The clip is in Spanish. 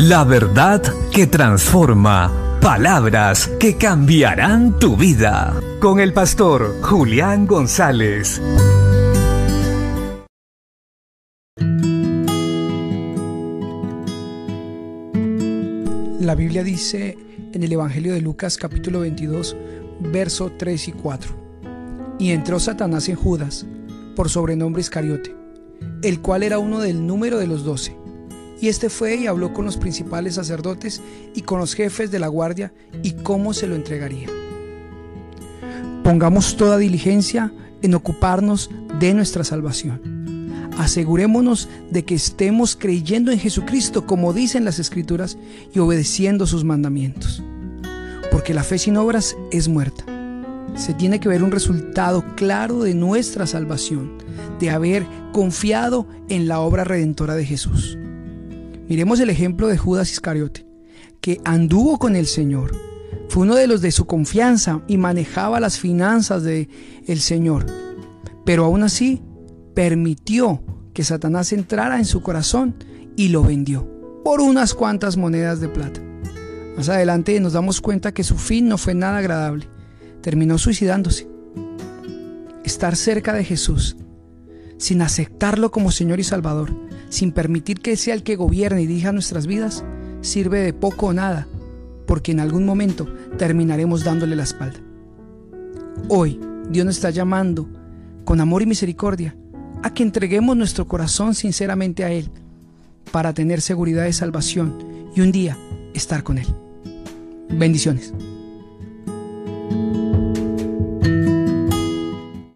La verdad que transforma. Palabras que cambiarán tu vida. Con el pastor Julián González. La Biblia dice en el Evangelio de Lucas capítulo 22, verso 3 y 4. Y entró Satanás en Judas, por sobrenombre Iscariote, el cual era uno del número de los doce. Y este fue y habló con los principales sacerdotes y con los jefes de la guardia y cómo se lo entregaría. Pongamos toda diligencia en ocuparnos de nuestra salvación. Asegurémonos de que estemos creyendo en Jesucristo como dicen las Escrituras y obedeciendo sus mandamientos. Porque la fe sin obras es muerta. Se tiene que ver un resultado claro de nuestra salvación, de haber confiado en la obra redentora de Jesús. Miremos el ejemplo de Judas Iscariote, que anduvo con el Señor, fue uno de los de su confianza y manejaba las finanzas del el Señor, pero aún así permitió que Satanás entrara en su corazón y lo vendió por unas cuantas monedas de plata. Más adelante nos damos cuenta que su fin no fue nada agradable. Terminó suicidándose. Estar cerca de Jesús, sin aceptarlo como Señor y Salvador, sin permitir que sea el que gobierne y dirija nuestras vidas, sirve de poco o nada, porque en algún momento terminaremos dándole la espalda. Hoy Dios nos está llamando con amor y misericordia a que entreguemos nuestro corazón sinceramente a Él para tener seguridad de salvación y un día estar con Él. Bendiciones.